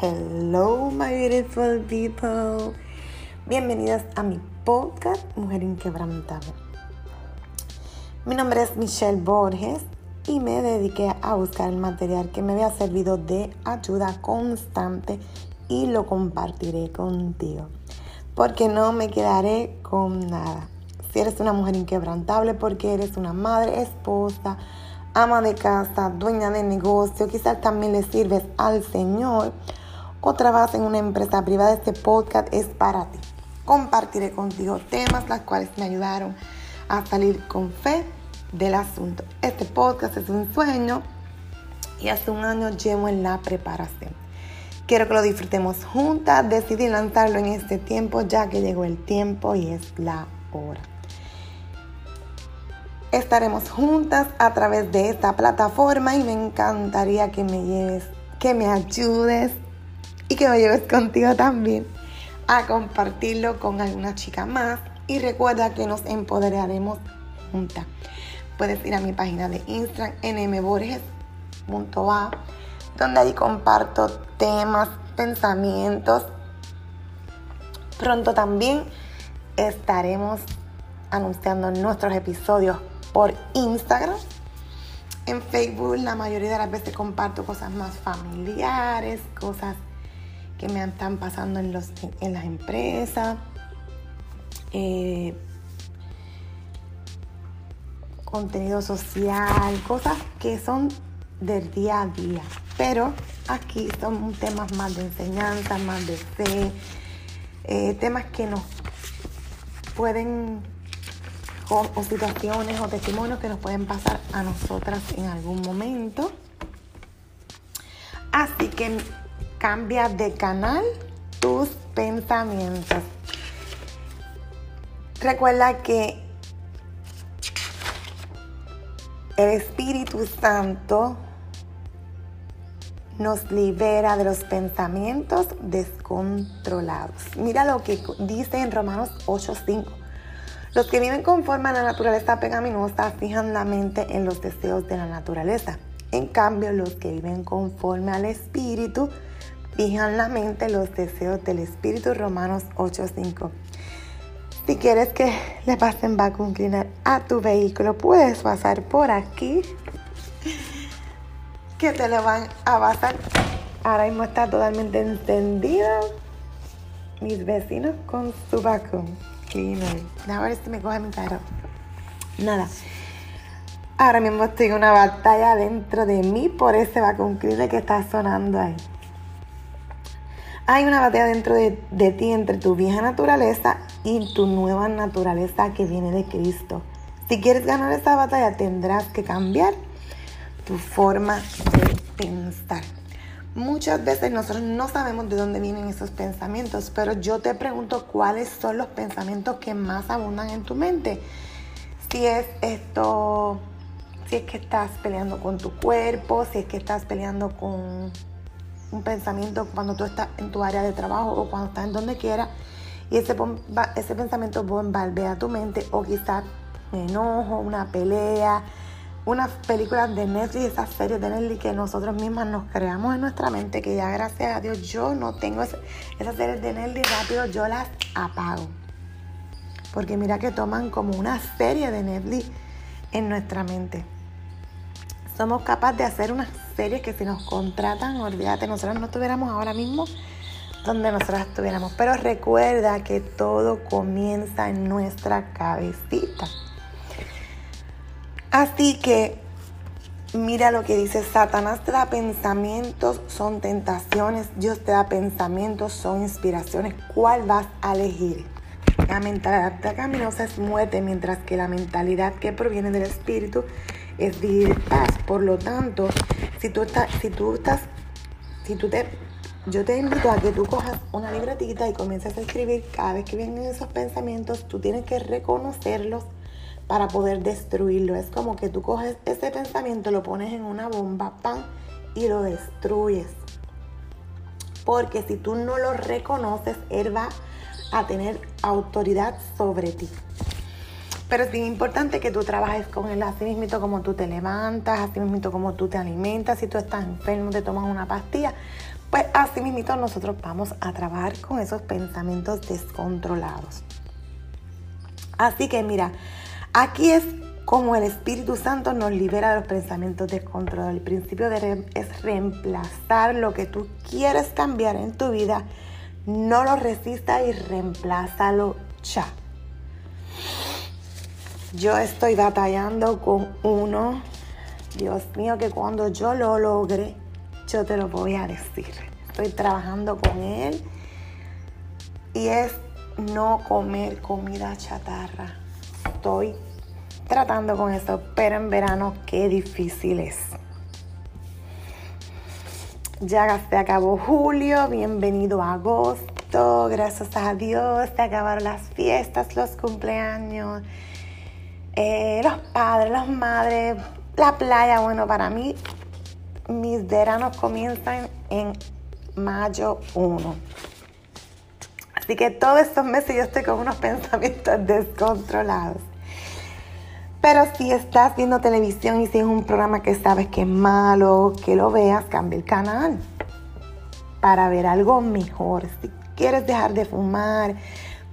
Hello, my beautiful people. Bienvenidas a mi podcast Mujer Inquebrantable. Mi nombre es Michelle Borges y me dediqué a buscar el material que me había servido de ayuda constante y lo compartiré contigo. Porque no me quedaré con nada. Si eres una mujer inquebrantable, porque eres una madre, esposa, ama de casa, dueña de negocio, quizás también le sirves al Señor o trabajas en una empresa privada, este podcast es para ti. Compartiré contigo temas las cuales me ayudaron a salir con fe del asunto. Este podcast es un sueño y hace un año llevo en la preparación. Quiero que lo disfrutemos juntas. Decidí lanzarlo en este tiempo ya que llegó el tiempo y es la hora. Estaremos juntas a través de esta plataforma y me encantaría que me lleves, que me ayudes y que me lleves contigo también a compartirlo con alguna chica más. Y recuerda que nos empoderaremos juntas. Puedes ir a mi página de Instagram nmborges.a donde ahí comparto temas, pensamientos. Pronto también estaremos anunciando nuestros episodios por Instagram. En Facebook la mayoría de las veces comparto cosas más familiares, cosas que me están pasando en, los, en las empresas. Eh, contenido social, cosas que son del día a día. Pero aquí son temas más de enseñanza, más de fe, eh, temas que nos pueden, o, o situaciones o testimonios que nos pueden pasar a nosotras en algún momento. Así que Cambia de canal tus pensamientos. Recuerda que el Espíritu Santo nos libera de los pensamientos descontrolados. Mira lo que dice en Romanos 8:5. Los que viven conforme a la naturaleza pecaminosa fijan la mente en los deseos de la naturaleza. En cambio, los que viven conforme al Espíritu fijan la mente los deseos del Espíritu Romanos 8:5. Si quieres que le pasen vacuum cleaner a tu vehículo, puedes pasar por aquí. Que te lo van a pasar. Ahora mismo está totalmente encendido. Mis vecinos con su vacuum cleaner. A ver si me coge mi carro. Nada. Ahora mismo estoy en una batalla dentro de mí por ese vacuum cleaner que está sonando ahí. Hay una batalla dentro de, ti entre tu vieja naturaleza y tu nueva naturaleza que viene de Cristo. Si quieres ganar esa batalla tendrás que cambiar tu forma de pensar. Muchas veces nosotros no sabemos de dónde vienen esos pensamientos, pero yo te pregunto cuáles son los pensamientos que más abundan en tu mente. Si es esto, si es que estás peleando con tu cuerpo, si es que estás peleando con un pensamiento cuando tú estás en tu área de trabajo o cuando estás en donde quiera y ese, ese pensamiento bombardea tu mente o quizás un enojo, una pelea, unas películas de Netflix, esas series de Netflix que nosotros mismas nos creamos en nuestra mente, que ya gracias a Dios yo no tengo esas series de Netflix rápido, yo las apago. Porque mira que toman como una serie de Netflix en nuestra mente. Somos capaces de hacer una series que si nos contratan, olvídate, nosotros no estuviéramos ahora mismo donde nosotros estuviéramos. Pero recuerda que todo comienza en nuestra cabecita. Así que mira lo que dice Satanás te da pensamientos, son tentaciones, Dios te da pensamientos, son inspiraciones. ¿Cuál vas a elegir? La mentalidad pecaminosa es muerte, mientras que la mentalidad que proviene del Espíritu es vivir paz. Por lo tanto, si tú estás, si tú estás, si tú te, yo te invito a que tú cojas una libretita y comiences a escribir cada vez que vienen esos pensamientos, tú tienes que reconocerlos para poder destruirlo. Es como que tú coges ese pensamiento, lo pones en una bomba, pan, y lo destruyes. Porque si tú no lo reconoces, él va a tener autoridad sobre ti. Pero es importante que tú trabajes con él así mismo como tú te levantas, así mismo como tú te alimentas. Si tú estás enfermo, te tomas una pastilla Pues así mismo nosotros vamos a trabajar con esos pensamientos descontrolados. Así que mira, aquí es como el Espíritu Santo nos libera de los pensamientos descontrolados. El principio es reemplazar lo que tú quieres cambiar en tu vida. No lo resista y reemplázalo ya. Yo estoy batallando con uno. Dios mío, que cuando yo lo logre, yo te lo voy a decir. Estoy trabajando con él y es no comer comida chatarra. Estoy tratando con eso, pero en verano qué difícil es. Ya se acabó julio, bienvenido a agosto, gracias a Dios se acabaron las fiestas, los cumpleaños, eh, los padres, las madres, la playa. Bueno, para mí mis veranos comienzan en mayo 1. Así que todos estos meses yo estoy con unos pensamientos descontrolados. Pero si estás viendo televisión y si es un programa que sabes que es malo, que lo veas, cambia el canal para ver algo mejor. Si quieres dejar de fumar,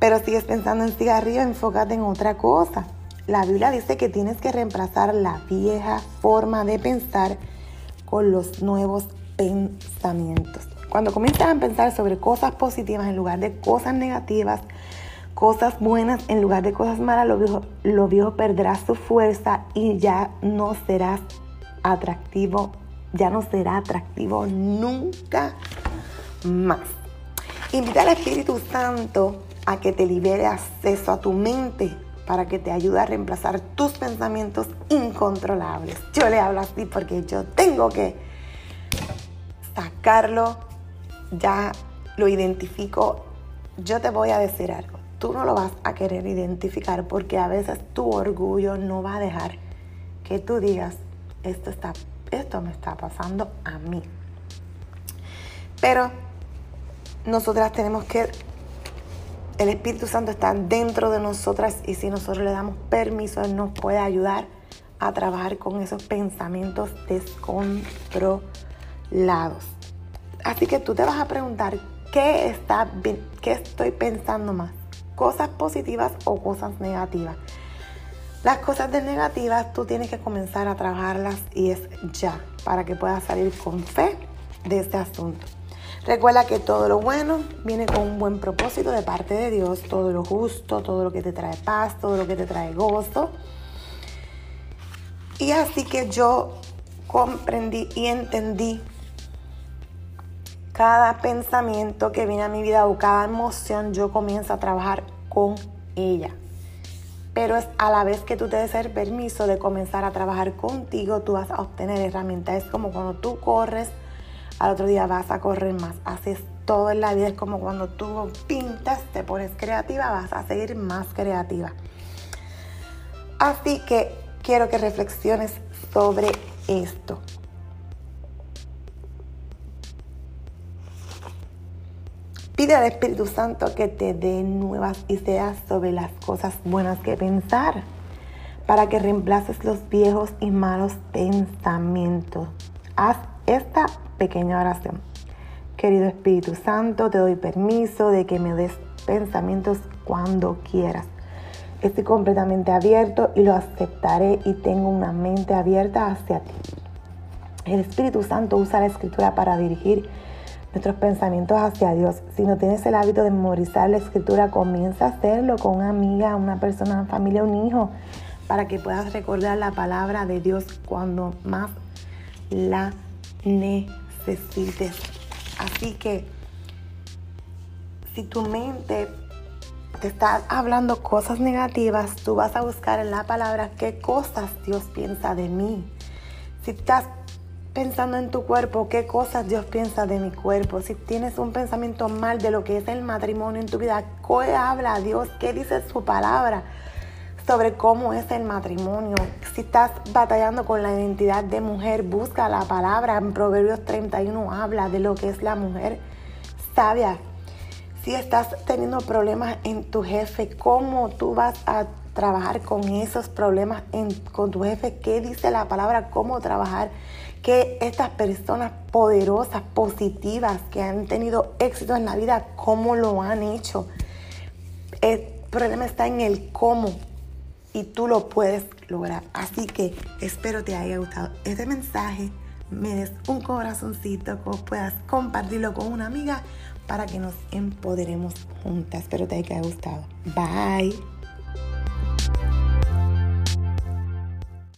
pero sigues pensando en cigarrillos, enfócate en otra cosa. La Biblia dice que tienes que reemplazar la vieja forma de pensar con los nuevos pensamientos. Cuando comienzas a pensar sobre cosas positivas en lugar de cosas negativas, cosas buenas en lugar de cosas malas, lo viejo, perderá su fuerza y ya no serás atractivo, ya no será atractivo nunca más. Invita al Espíritu Santo a que te libere acceso a tu mente para que te ayude a reemplazar tus pensamientos incontrolables. Yo le hablo así porque yo tengo que sacarlo, ya lo identifico. Yo te voy a decir algo, tú no lo vas a querer identificar porque a veces tu orgullo no va a dejar que tú digas, esto, está, esto me está pasando a mí. Pero nosotras tenemos que el Espíritu Santo está dentro de nosotras y si nosotros le damos permiso, Él nos puede ayudar a trabajar con esos pensamientos descontrolados. Así que tú te vas a preguntar, ¿qué, está, qué estoy pensando más? ¿Cosas positivas o cosas negativas? Las cosas negativas tú tienes que comenzar a trabajarlas y es ya, para que puedas salir con fe de este asunto. Recuerda que todo lo bueno viene con un buen propósito de parte de Dios, todo lo justo, todo lo que te trae paz, todo lo que te trae gozo. Y así que yo comprendí y entendí cada pensamiento que viene a mi vida o cada emoción, yo comienzo a trabajar con ella. Pero es a la vez que tú te des el permiso de comenzar a trabajar contigo, tú vas a obtener herramientas. Es como cuando tú corres al otro día vas a correr más. Haces todo en la vida, es como cuando tú pintas, te pones creativa, vas a seguir más creativa. Así que quiero que reflexiones sobre esto. Pide al Espíritu Santo que te dé nuevas ideas sobre las cosas buenas que pensar para que reemplaces los viejos y malos pensamientos. Haz esta pequeña oración. Querido Espíritu Santo, te doy permiso de que me des pensamientos cuando quieras. Estoy completamente abierto y lo aceptaré y tengo una mente abierta hacia ti. El Espíritu Santo usa la escritura para dirigir nuestros pensamientos hacia Dios. Si no tienes el hábito de memorizar la escritura, comienza a hacerlo con una amiga, una persona, una familia, un hijo, para que puedas recordar la palabra de Dios cuando más la necesites. Así que si tu mente te está hablando cosas negativas, tú vas a buscar en la palabra qué cosas Dios piensa de mí. Si estás pensando en tu cuerpo, qué cosas Dios piensa de mi cuerpo. Si tienes un pensamiento mal de lo que es el matrimonio en tu vida, ¿qué habla Dios? ¿Qué dice su palabra? Sobre cómo es el matrimonio. Si estás batallando con la identidad de mujer, busca la palabra. En Proverbios 31 habla de lo que es la mujer sabia. Si estás teniendo problemas en tu jefe, cómo tú vas a trabajar con esos problemas con tu jefe, qué dice la palabra, cómo trabajar, que estas personas poderosas, positivas, que han tenido éxito en la vida, cómo lo han hecho. El problema está en el cómo y tú lo puedes lograr. Así que espero te haya gustado este mensaje, me des un corazoncito, que puedas compartirlo con una amiga para que nos empoderemos juntas. Espero te haya gustado. Bye.